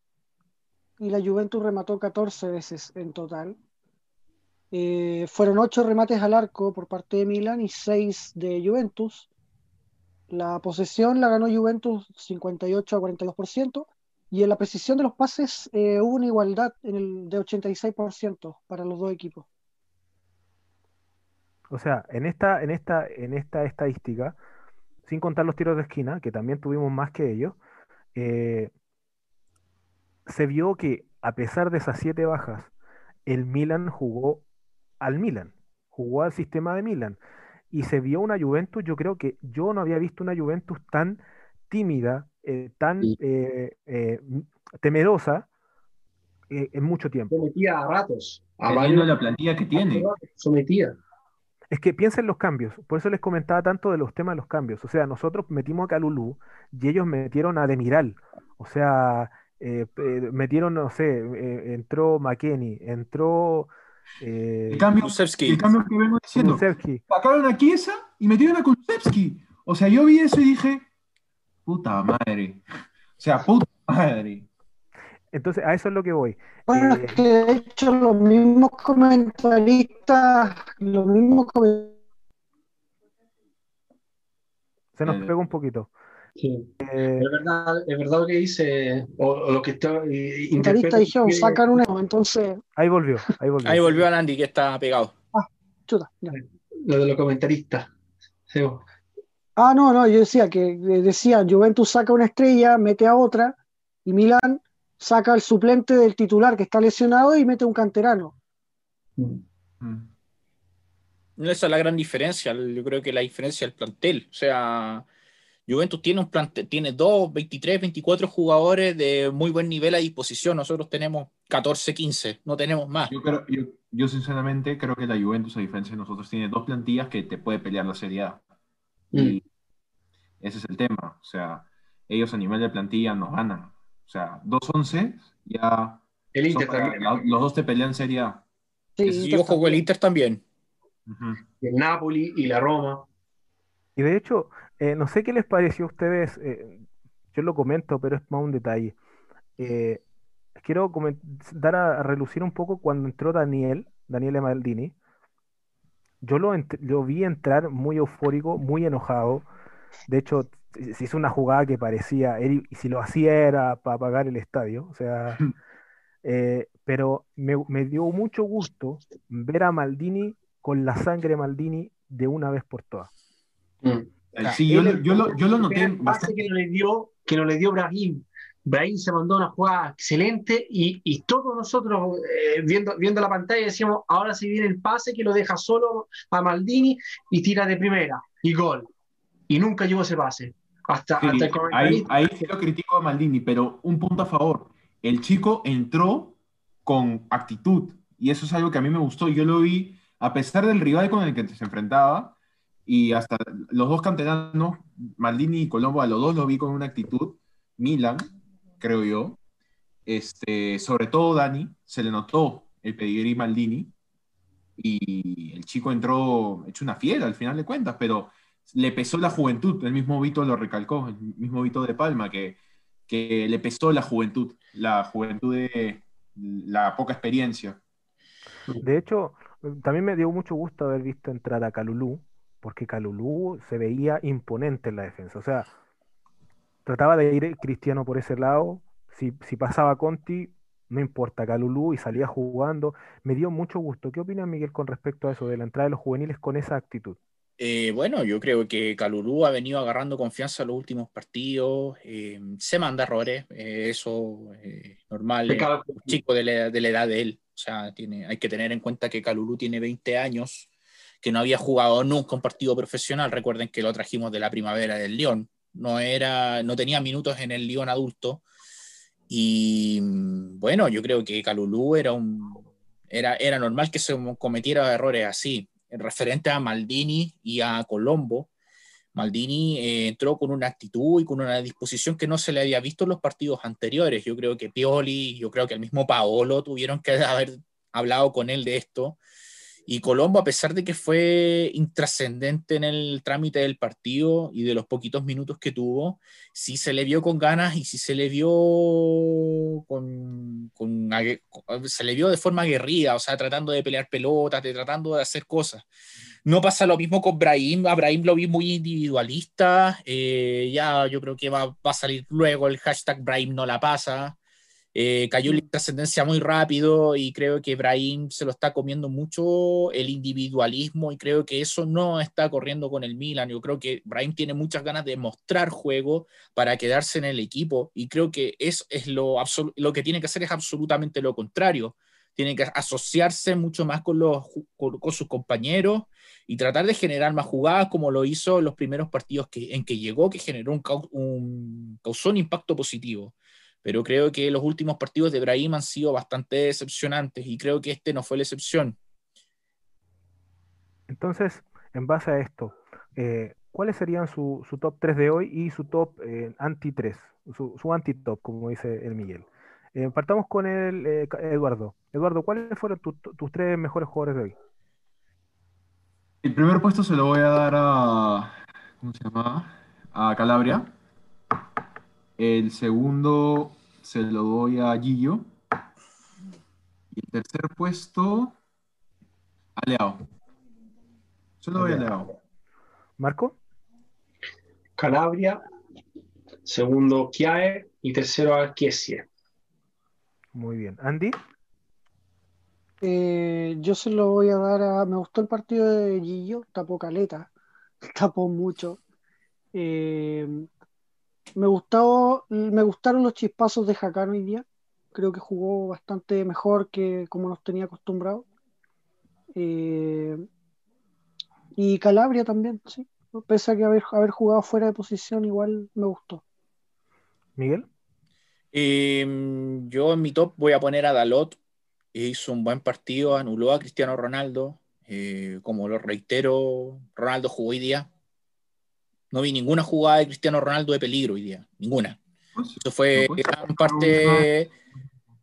y la Juventus remató 14 veces en total. Eh, fueron ocho remates al arco por parte de Milan y seis de Juventus. La posesión la ganó Juventus 58 a 42%. Y en la precisión de los pases eh, hubo una igualdad en el de 86% para los dos equipos. O sea, en esta, en esta, en esta estadística, sin contar los tiros de esquina, que también tuvimos más que ellos, eh, se vio que a pesar de esas siete bajas, el Milan jugó al Milan, jugó al sistema de Milan y se vio una Juventus, yo creo que yo no había visto una Juventus tan tímida, eh, tan eh, eh, temerosa en mucho tiempo. Sometía a ratos. A la plantilla que tiene. Sometía. Es que piensen los cambios, por eso les comentaba tanto de los temas de los cambios. O sea, nosotros metimos a Calulú y ellos metieron a Demiral. O sea, metieron, no sé, entró McKenny, entró el, cambio, el cambio que vengo diciendo. Sacaron a Chiesa y metieron a Kulusevski. O sea, yo vi eso y dije, puta madre. O sea, puta madre. Entonces, a eso es lo que voy. Bueno, es eh, que de hecho los mismos comentaristas, los mismos Se nos Eh, pegó un poquito. Sí. Eh, Es verdad, es verdad lo que dice, o, o lo que está. Comentarista dijeron, que- sacan una, entonces, ahí volvió, ahí volvió. Ahí volvió a Andy que está pegado. chuta. ya. lo de los comentaristas. Sí, Ah, no, no, yo decía que decía, Juventus saca una estrella, mete a otra, y Milán saca al suplente del titular que está lesionado y mete un canterano. Mm. Mm. Esa es la gran diferencia. Yo creo que la diferencia es el plantel. O sea, Juventus tiene un plantel, tiene dos, 23, 24 jugadores de muy buen nivel a disposición. Nosotros tenemos 14, 15, no tenemos más. Yo, creo, yo, yo sinceramente creo que la Juventus, a diferencia de nosotros, tiene dos plantillas que te puede pelear la Serie A. Y ese es el tema. O sea, ellos a nivel de plantilla nos ganan. O sea, 2-11 ya El Inter para- también. la- los dos te pelean Serie A. Sí, Y Inter ojo el. Inter también. Y el Napoli y la Roma. Y de hecho, eh, no sé qué les pareció a ustedes, eh, yo lo comento, pero es más un detalle. Eh, quiero dar a, a relucir un poco cuando entró Daniel, Daniele Maldini. Yo lo, ent- lo vi entrar muy eufórico, muy enojado. De hecho, se hizo una jugada que parecía, él- y si lo hacía era para pagar el estadio. O sea, eh, pero me, me dio mucho gusto ver a Maldini con la sangre Maldini de una vez por todas. Ah, Sí, yo, lo- yo, lo, yo lo noté El pase bastante. que no le dio, que no le dio Brahim. Brahim se mandó una jugada excelente y, y todos nosotros eh, viendo, viendo la pantalla decíamos, ahora se viene el pase que lo deja solo a Maldini y tira de primera y gol. Y nunca llegó ese pase. Hasta, Sí, hasta el ahí, ahí sí lo critico a Maldini, pero un punto a favor. El chico entró con actitud y eso es algo que a mí me gustó. Yo lo vi, a pesar del rival con el que se enfrentaba, y hasta los dos canteranos, Maldini y Colombo, a los dos lo vi con una actitud. Milan, creo yo. Este, sobre todo Dani, se le notó el pedigrí Maldini y el chico entró hecho una fiera al final de cuentas, pero le pesó la juventud, el mismo Vito lo recalcó, el mismo Vito de Palma, que, que le pesó la juventud, la juventud de la poca experiencia. De hecho, también me dio mucho gusto haber visto entrar a Calulú, porque Calulú se veía imponente en la defensa. O sea, trataba de ir Cristiano por ese lado. Si, si pasaba Conti, no importa, Calulú y salía jugando. Me dio mucho gusto. ¿Qué opina Miguel con respecto a eso, de la entrada de los juveniles con esa actitud? Eh, bueno, yo creo que Calulú ha venido agarrando confianza en los últimos partidos. eh, se manda errores, eh, eso es normal. Un chico de la, de la edad de él. O sea, tiene, hay que tener en cuenta que Calulú tiene 20 años, que no había jugado nunca un partido profesional. Recuerden que lo trajimos de la primavera del León. No, era, no tenía minutos en el León adulto. Y mm, bueno, yo creo que Calulú era un. Era, era normal que se cometiera errores así. En referente a Maldini y a Colombo, Maldini eh, entró con una actitud y con una disposición que no se le había visto en los partidos anteriores. Yo creo que Pioli, yo creo que el mismo Paolo tuvieron que haber hablado con él de esto. Y Colombo, a pesar de que fue intrascendente en el trámite del partido y de los poquitos minutos que tuvo, sí se le vio con ganas y sí se le vio con, se le vio de forma aguerrida, o sea, tratando de pelear pelotas, de tratando de hacer cosas. No pasa lo mismo con Brahim. A Brahim lo vi muy individualista. eh, ya yo creo que va a salir luego el hashtag Brahim no la pasa. Eh, cayó en la trascendencia muy rápido y creo que Brahim se lo está comiendo mucho el individualismo y creo que eso no está corriendo con el Milan. Yo creo que Brahim tiene muchas ganas de mostrar juego para quedarse en el equipo y creo que eso es lo, lo que tiene que hacer es absolutamente lo contrario. Tiene que asociarse mucho más con, los, con, con sus compañeros y tratar de generar más jugadas como lo hizo en los primeros partidos que, en que llegó, que generó un, un- causó un impacto positivo. Pero creo que los últimos partidos de Brahim han sido bastante decepcionantes y creo que este no fue la excepción. Entonces, en base a esto, eh, ¿cuáles serían su, su top 3 de hoy y su top eh, anti 3? Su, su anti-top, como dice el Miguel. Eh, partamos con el eh, Eduardo. Eduardo, ¿cuáles fueron tu- tu- tus tres mejores jugadores de hoy? El primer puesto se lo voy a dar a. ¿Cómo se llama? A Calabria. El segundo se lo doy a Gillo. Y el tercer puesto a Leao. Se lo doy a Leao. ¿Marco? Calabria, segundo Chiae y tercero a Chiesie. Muy bien. Andy, Eh, yo se lo voy a dar a. Me gustó el partido de Gillo, tapó caleta, tapó mucho. Eh, me gustó, me gustaron los chispazos de Jacano hoy día. Creo que jugó bastante mejor que como nos tenía acostumbrados. Eh, y Calabria también, sí. Pese a que haber, haber jugado fuera de posición, igual me gustó. Miguel. Eh, yo en mi top voy a poner a Dalot. Hizo un buen partido, anuló a Cristiano Ronaldo. Eh, como lo reitero, Ronaldo jugó hoy día. No vi ninguna jugada de Cristiano Ronaldo de peligro hoy día, ninguna. Eso fue no, gran parte,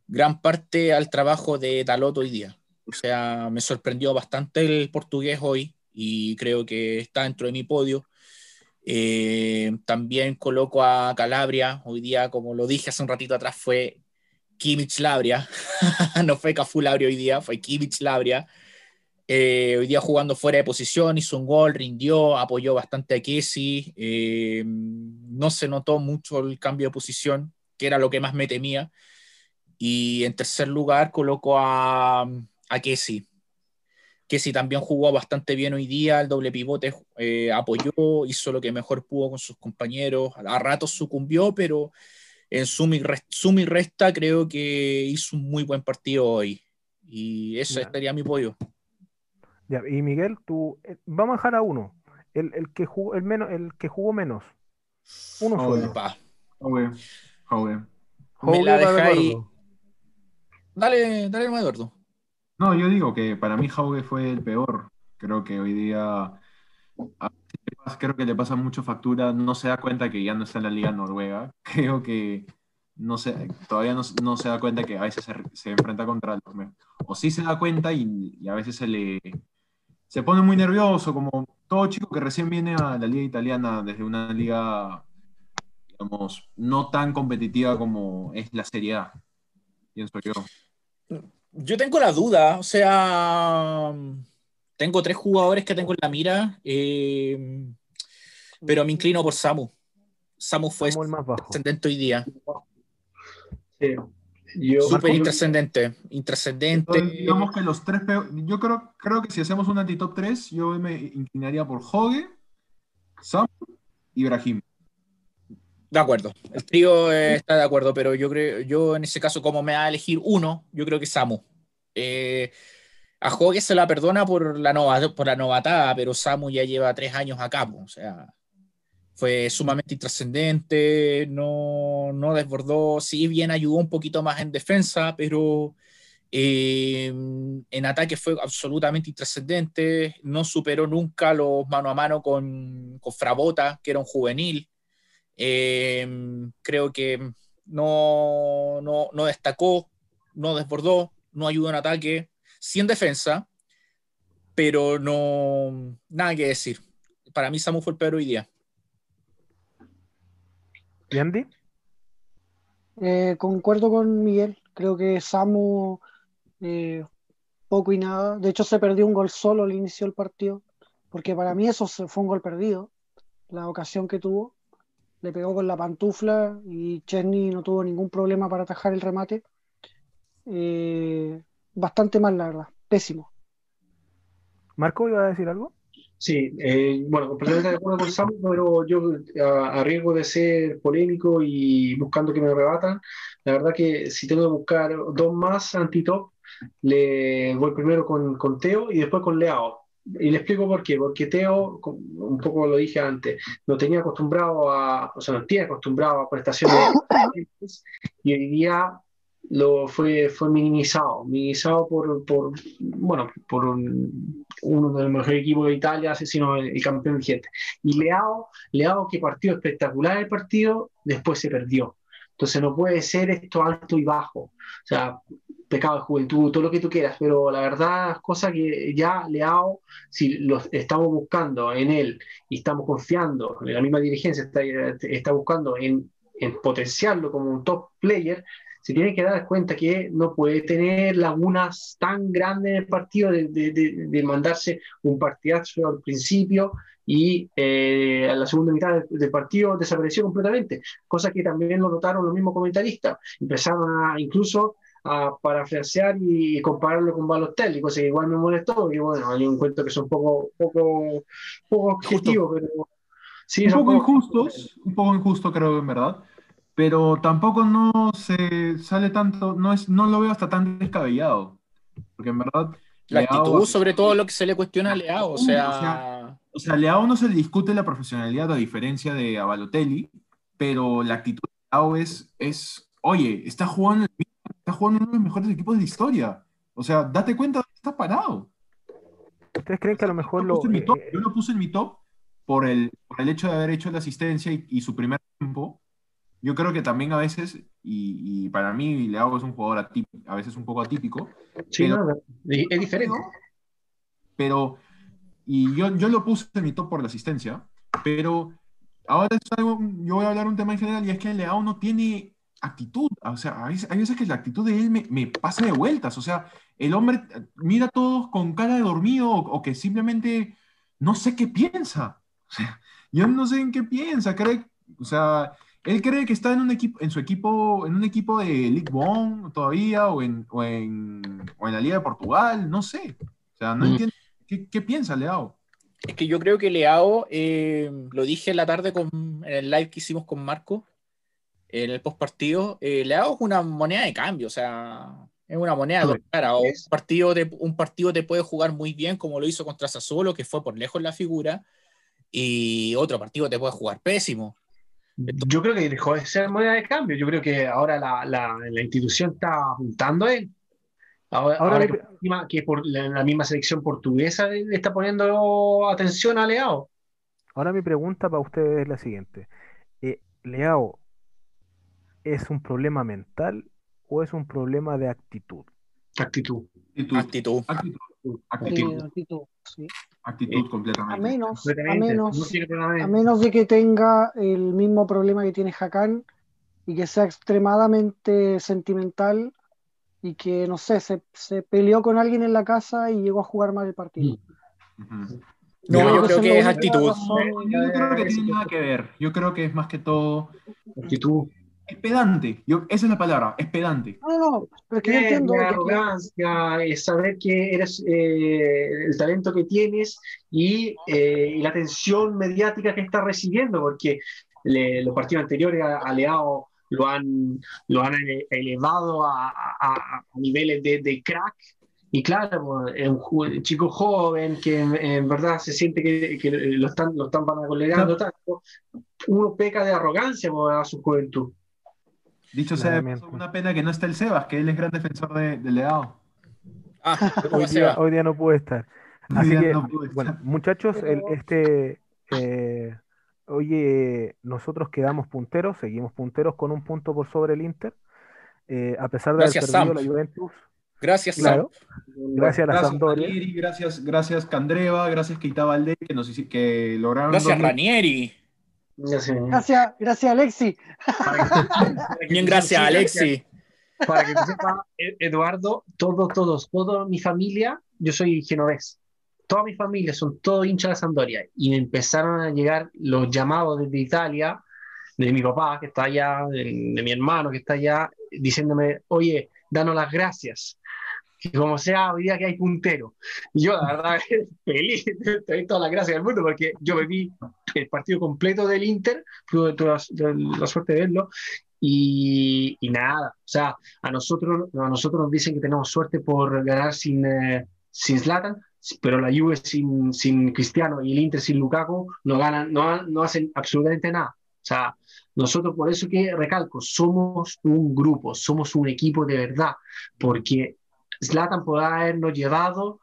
gran parte al trabajo de Dalot hoy día. O sea, me sorprendió bastante el portugués hoy y creo que está dentro de mi podio. Eh, también coloco a Calabria. Hoy día, como lo dije hace un ratito atrás, fue Kimmich Labria. no fue Cafú Labria hoy día, fue Kimmich Labria. Eh, hoy día jugando fuera de posición, hizo un gol, rindió, apoyó bastante a Kessi. Eh, no se notó mucho el cambio de posición, que era lo que más me temía. Y en tercer lugar coloco a, a Kessi. Kessi también jugó bastante bien hoy día, el doble pivote eh, apoyó, hizo lo que mejor pudo con sus compañeros. A ratos sucumbió, pero en suma y, resta, creo que hizo un muy buen partido hoy. Y eso Ya. estaría mi podio. Ya, y Miguel, tú, eh, vamos a dejar a uno. El, el que jugó, el menos, el que jugó menos. Uno Ah, solo. Pa. Jauge, Jauge. Me la dejáis-. Dale, dale, Eduardo. No, yo digo que para mí Jauge fue el peor. Creo que hoy día creo que le pasa mucho factura, no se da cuenta que ya no está en la Liga Noruega. Creo que no se, todavía no, no se da cuenta que a veces se, se enfrenta contra los O sí se da cuenta y, y a veces se le se pone muy nervioso, como todo chico que recién viene a la Liga Italiana desde una liga, digamos, no tan competitiva como es la Serie A. Pienso yo. Yo tengo la duda, o sea, tengo tres jugadores que tengo en la mira, eh, pero me inclino por Samu. Samu fue Samu el más bajo. hoy día, Sí. Yo, súper intrascendente, digamos que los tres. Yo creo, creo que si hacemos un anti-top 3, yo me inclinaría por Hogue, Sam y Brahim. De acuerdo, el trío eh, está de acuerdo, pero yo creo, yo en ese caso, como me va a elegir uno, yo creo que Samu. Eh, a Hogue se la perdona por la, nova, por la novatada, pero Samu ya lleva tres años acá, o sea, fue sumamente intrascendente, no, no desbordó, sí bien ayudó un poquito más en defensa, pero eh, en ataque fue absolutamente intrascendente, no superó nunca los mano a mano con, con Frabota, que era un juvenil. Eh, creo que no, no, no destacó, no desbordó, no ayudó en ataque, sí en defensa, pero no nada que decir. Para mí Samu fue el peor hoy día. ¿Y Andy? Eh, concuerdo con Miguel, creo que Samu eh, poco y nada. De hecho, se perdió un gol solo al inicio del partido, porque para mí eso fue un gol perdido. La ocasión que tuvo, le pegó con la pantufla y Chesney no tuvo ningún problema para atajar el remate. Eh, bastante mal, la verdad, pésimo. ¿Marco iba a decir algo? Sí, eh, bueno, completamente de acuerdo con Samu, pero yo a, a riesgo de ser polémico y buscando que me rebatan, la verdad que si tengo que buscar dos más anti-top, le voy primero con, con Teo y después con Leao. Y le explico por qué, porque Teo, un poco lo dije antes, no tenía acostumbrado a, o sea, no tiene acostumbrado a prestaciones y hoy día lo fue, fue minimizado, minimizado por, por bueno, por un- uno de los mejores equipos de Italia, sino el, campeón vigente. Y Leao, Leao que partió espectacular el partido, después se perdió. Entonces no puede ser esto alto y bajo. O sea, pecado de juventud, todo lo que tú quieras, pero la verdad es cosa que ya Leao, si lo estamos buscando en él y estamos confiando, la misma dirigencia está, está buscando en, en potenciarlo como un top player, se tiene que dar cuenta que no puede tener lagunas tan grandes en el partido de, de, de, de mandarse un partidazo al principio y eh, a la segunda mitad del, partido desapareció completamente, cosa que también lo notaron los mismos comentaristas. Empezaron a incluso a parafrasear y compararlo con Balotelli, cosa que igual me molestó, y bueno, hay un cuento que son poco, poco, poco objetivos, pero sí, un poco- injustos, un poco injusto creo en verdad, pero tampoco no se sale tanto, no es, no lo veo hasta tan descabellado, porque en verdad La Leao- actitud, sobre todo lo que se le cuestiona a Leao, o O sea, sea, O sea, a Leao no se le discute la profesionalidad a diferencia de a Balotelli, pero la actitud de Leao es, es oye, está jugando, en- está jugando en uno de los mejores equipos de la historia. O sea, date cuenta de que está parado. ¿Ustedes creen que a lo mejor Yo lo... puse en mi top- eh, yo lo puse en mi top por el, por el hecho de haber hecho la asistencia y, y su primer tiempo. Yo creo que también a veces, y, y para mí Leao es un jugador atípico, a veces un poco atípico, Sí, pero- no, es diferente. pero, y yo, yo lo puse en mi top por la asistencia, pero ahora es algo, yo voy a hablar un tema en general y es que Leao no tiene actitud, o sea, hay, hay veces que la actitud de él me, me pasa de vueltas, o sea, el hombre mira a todos con cara de dormido o, o que simplemente no sé qué piensa, o sea, yo no sé en qué piensa, cree, o sea, él cree que está en un equipo, en su equipo, en un equipo de League One todavía, o en, o en, o en la Liga de Portugal, no sé, o sea, no Mm. entiendo qué, qué piensa Leao. es que yo creo que Leao, eh, lo dije en la tarde con, en el live que hicimos con Marco, en el post partido, Leao es una moneda de cambio, o sea, es una moneda de dos caras. O Un partido, te, un partido te puede jugar muy bien, como lo hizo contra Sassuolo, que fue por lejos la figura, y otro partido te puede jugar pésimo. Yo creo que dejó de ser moneda de cambio. Yo creo que ahora la, la- la institución está apuntando a él. Ahora, Ahora ahora mi- que, encima que por la, la misma selección portuguesa le está poniendo atención a Leao. Ahora mi pregunta para ustedes es la siguiente. Eh, ¿Leao es un problema mental o es un problema de actitud? Actitud. Actitud, Actitud. actitud, Actitud, actitud, sí. actitud A completamente. menos, a Completamente. No menos, a menos de que tenga el mismo problema que tiene Hakan y que sea extremadamente sentimental y que, no sé, se, se peleó con alguien en la casa y llegó a jugar mal el partido. Ujú. No, Yo yo creo que es actitud. razón. Yo no creo que tiene nada que ver. Yo creo que es más que todo. Actitud. Es pedante. Yo, esa es la palabra, es pedante. No, no, no, pero es que yo entiendo la que- arrogancia, eh, saber que eres eh, el talento que tienes y, eh, y la atención mediática que estás recibiendo, porque le- los partidos anteriores a, a Leao lo han, lo han ele- elevado a, a- niveles de, de crack. Y claro, es un, chico joven que en, en verdad se siente que, que lo están, lo están vanagloriando tanto. Uno peca de arrogancia pues, a su juventud. Dicho sea, paso, una pena que no esté el Sebas, que él es gran defensor de, de Leao. Ah, hoy ¿cómo se día, va? hoy día no puede estar. Así que, no bueno, estar. muchachos, el- este, eh, oye, nosotros quedamos punteros, seguimos punteros con un punto por sobre el Inter, eh, a pesar de haber Gracias, perdido Sam. la Juventus, Gracias, claro, Sam. gracias a la Gracias, Sampdoria. Ranieri, gracias, gracias Candreva, gracias Keita Valdés, que, nos, que lograron Gracias, Ranieri. Sé. Gracias, gracias Alexi. Bien, gracias, Alexi. Para que tú sepas, E- Eduardo, todos, todos, toda mi familia, yo soy genovés. Toda mi familia son todos hinchas de Sampdoria. Y me empezaron a llegar los llamados desde Italia, de mi papá que está allá, de, de mi hermano que está allá, diciéndome, oye, danos las gracias. Que como sea, hoy día que hay puntero. Y yo, la verdad, feliz, te doy todas las gracias del mundo, porque yo me vi el partido completo del Inter, tuve, la, la suerte de verlo, y, y nada, o sea, a nosotros, a nosotros nos dicen que tenemos suerte por ganar sin, eh, sin Zlatan, pero la Juve sin, sin Cristiano y el Inter sin Lukaku no ganan, no, no hacen absolutamente nada. O sea, nosotros por eso que recalco, somos un grupo, somos un equipo de verdad, porque Zlatan podrá habernos llevado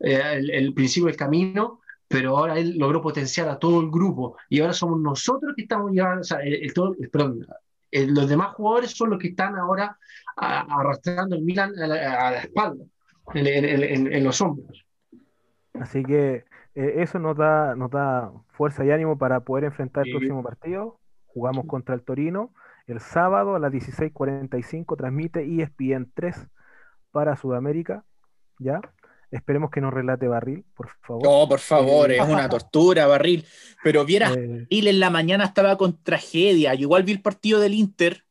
eh, el, el principio del camino, pero ahora él logró potenciar a todo el grupo y ahora somos nosotros que estamos llevando, o sea, el- el todo- el- perdón, eh, los demás jugadores son los que están ahora a- arrastrando el Milan a la, a la espalda, en, en- en- en los hombros. Así que eh, eso nos da, nos da fuerza y ánimo para poder enfrentar el Sí. próximo partido. Jugamos contra el Torino el sábado a las 16:45, transmite E ESPN 3 para Sudamérica, ¿ya? Esperemos que nos relate Barril, por favor. No, por favor, es una tortura, Barril. Pero vieras, Eh, Barril en la mañana estaba con tragedia. Yo igual vi el partido del Inter,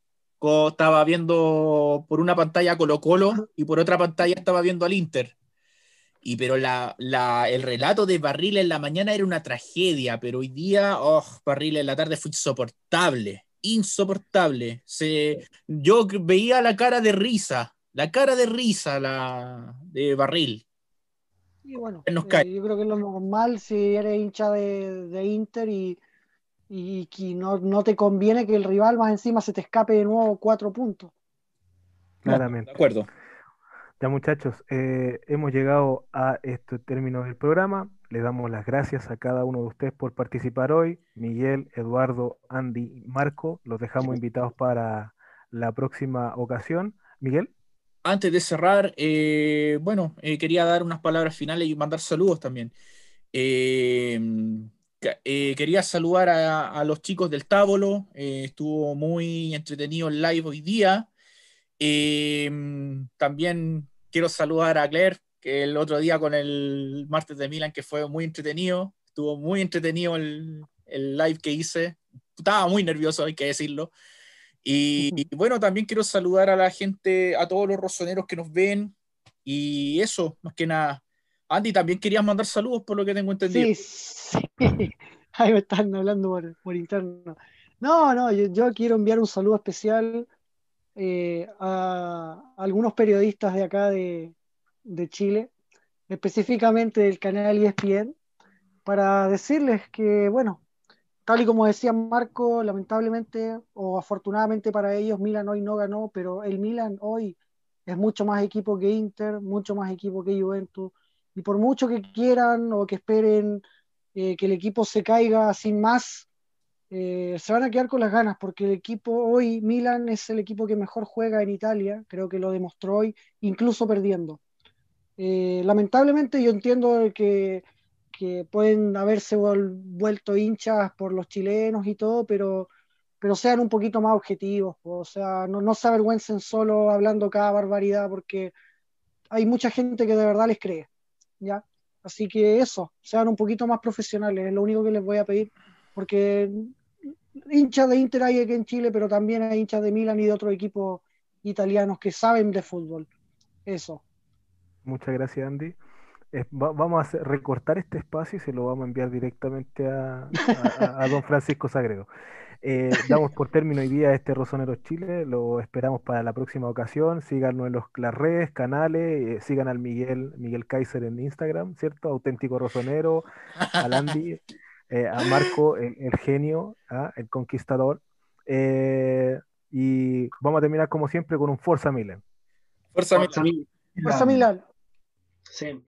estaba viendo por una pantalla Colo Colo y por otra pantalla estaba viendo al Inter. Y pero la, la- el relato de Barril en la mañana era una tragedia, pero hoy día, oh, Barril en la tarde fue insoportable, insoportable. Se, yo veía la cara de risa, la cara de risa la, de Barril. Y bueno, Nos eh, cae. yo creo que es lo normal si eres hincha de, de Inter y, y que no, no te conviene que el rival más encima se te escape de nuevo cuatro puntos. Claramente. De acuerdo. Ya muchachos, eh, hemos llegado a este término del programa. Le damos las gracias a cada uno de ustedes por participar hoy. Miguel, Eduardo, Andy, Marco, los dejamos invitados para la próxima ocasión. Miguel, Antes de cerrar, eh, bueno, eh, quería dar unas palabras finales y mandar saludos también. Eh, quería saludar a, los chicos del Tábolo, estuvo muy entretenido el live hoy día. También quiero saludar a Claire, que el otro día con el martes de Milan, que fue muy entretenido, estuvo muy entretenido el, el live que hice. Estaba muy nervioso, hay que decirlo. Y, y bueno, también quiero saludar a la gente, a todos los rosoneros que nos ven. Y eso, más que nada. Andy, también querías mandar saludos por lo que tengo entendido. Sí, sí. Ahí me están hablando por, por interno. No, no, yo, yo quiero enviar un saludo especial eh, a algunos periodistas de acá de, de Chile, específicamente del canal ESPN, para decirles que, bueno, tal y como decía Marco, lamentablemente o afortunadamente para ellos, Milan hoy no ganó, pero el Milan hoy es mucho más equipo que Inter, mucho más equipo que Juventus, y por mucho que quieran o que esperen eh, que el equipo se caiga sin más, eh, se van a quedar con las ganas, porque el equipo hoy, Milan, es el equipo que mejor juega en Italia, creo que lo demostró hoy, incluso perdiendo. Eh, lamentablemente yo entiendo que, que pueden haberse vuelto hinchas por los chilenos y todo, pero, pero sean un poquito más objetivos, o sea, no, no se avergüencen solo hablando cada barbaridad, porque hay mucha gente que de verdad les cree, ¿ya? Así que eso, sean un poquito más profesionales, es lo único que les voy a pedir, porque hinchas de Inter hay aquí en Chile, pero también hay hinchas de Milan y de otros equipos italianos que saben de fútbol. Eso. muchas gracias Andy. Va- vamos a hacer- recortar este espacio y se lo vamos a enviar directamente a, a- a don Francisco Sagredo. Eh, damos por término hoy día este Rosoneros Chile, lo esperamos para la próxima ocasión. Síganos en los, las redes, canales, eh, sigan al Miguel, Miguel Kaiser en Instagram, ¿cierto? Auténtico Rosonero, al Andy, eh, a Marco, el, el genio, ¿ah? el conquistador. Eh, y vamos a terminar como siempre con un Forza Milan. Fuerza, Forza Milan. Fuerza Milan. Sí.